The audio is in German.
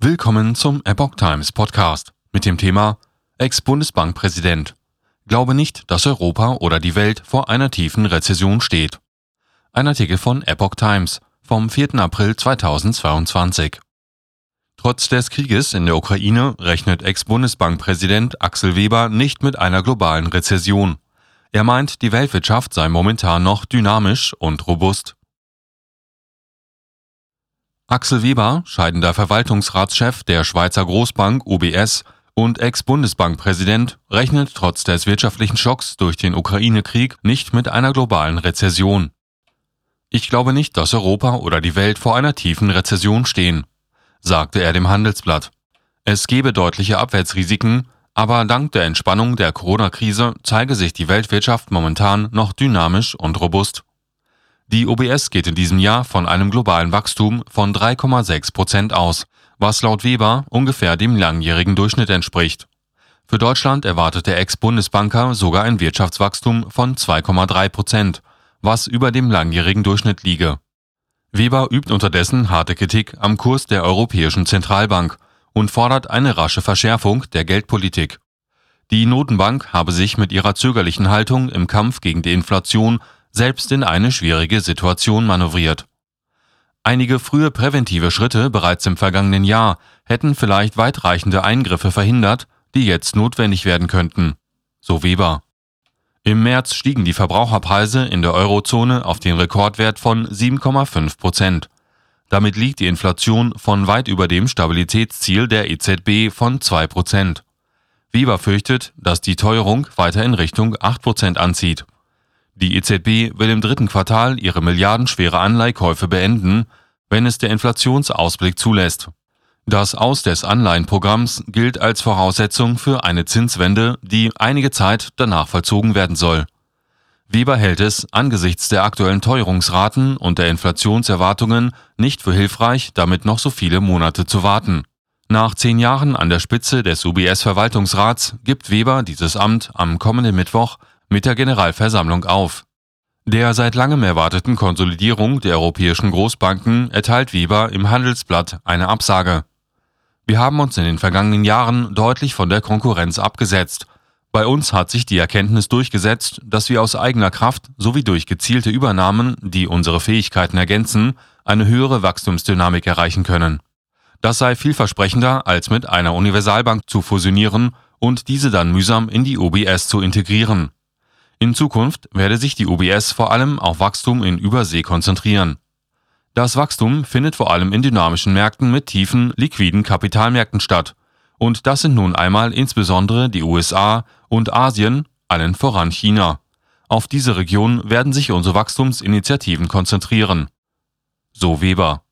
Willkommen zum Epoch Times Podcast mit dem Thema Ex-Bundesbankpräsident. Glaube nicht, dass Europa oder die Welt vor einer tiefen Rezession steht. Ein Artikel von Epoch Times vom 4. April 2022. Trotz des Krieges in der Ukraine rechnet Ex-Bundesbankpräsident Axel Weber nicht mit einer globalen Rezession. Er meint, die Weltwirtschaft sei momentan noch dynamisch und robust. Axel Weber, scheidender Verwaltungsratschef der Schweizer Großbank UBS und Ex-Bundesbankpräsident, rechnet trotz des wirtschaftlichen Schocks durch den Ukraine-Krieg nicht mit einer globalen Rezession. Ich glaube nicht, dass Europa oder die Welt vor einer tiefen Rezession stehen, sagte er dem Handelsblatt. Es gebe deutliche Abwärtsrisiken, aber dank der Entspannung der Corona-Krise zeige sich die Weltwirtschaft momentan noch dynamisch und robust. Die OBS geht in diesem Jahr von einem globalen Wachstum von 3,6 Prozent aus, was laut Weber ungefähr dem langjährigen Durchschnitt entspricht. Für Deutschland erwartet der Ex-Bundesbanker sogar ein Wirtschaftswachstum von 2,3 Prozent, was über dem langjährigen Durchschnitt liege. Weber übt unterdessen harte Kritik am Kurs der Europäischen Zentralbank und fordert eine rasche Verschärfung der Geldpolitik. Die Notenbank habe sich mit ihrer zögerlichen Haltung im Kampf gegen die Inflation selbst in eine schwierige Situation manövriert. Einige frühe präventive Schritte bereits im vergangenen Jahr hätten vielleicht weitreichende Eingriffe verhindert, die jetzt notwendig werden könnten, so Weber. Im März stiegen die Verbraucherpreise in der Eurozone auf den Rekordwert von 7,5 Prozent. Damit liegt die Inflation von weit über dem Stabilitätsziel der EZB von 2 Prozent. Weber fürchtet, dass die Teuerung weiter in Richtung 8 Prozent anzieht. Die EZB will im dritten Quartal ihre milliardenschwere Anleihkäufe beenden, wenn es der Inflationsausblick zulässt. Das Aus des Anleihenprogramms gilt als Voraussetzung für eine Zinswende, die einige Zeit danach vollzogen werden soll. Weber hält es angesichts der aktuellen Teuerungsraten und der Inflationserwartungen nicht für hilfreich, damit noch so viele Monate zu warten. Nach zehn Jahren an der Spitze des UBS-Verwaltungsrats gibt Weber dieses Amt am kommenden Mittwoch mit der Generalversammlung auf. Der seit langem erwarteten Konsolidierung der europäischen Großbanken erteilt Weber im Handelsblatt eine Absage. Wir haben uns in den vergangenen Jahren deutlich von der Konkurrenz abgesetzt. Bei uns hat sich die Erkenntnis durchgesetzt, dass wir aus eigener Kraft sowie durch gezielte Übernahmen, die unsere Fähigkeiten ergänzen, eine höhere Wachstumsdynamik erreichen können. Das sei vielversprechender, als mit einer Universalbank zu fusionieren und diese dann mühsam in die OBS zu integrieren. In Zukunft werde sich die UBS vor allem auf Wachstum in Übersee konzentrieren. Das Wachstum findet vor allem in dynamischen Märkten mit tiefen, liquiden Kapitalmärkten statt. Und das sind nun einmal insbesondere die USA und Asien, allen voran China. Auf diese Region werden sich unsere Wachstumsinitiativen konzentrieren. So Weber.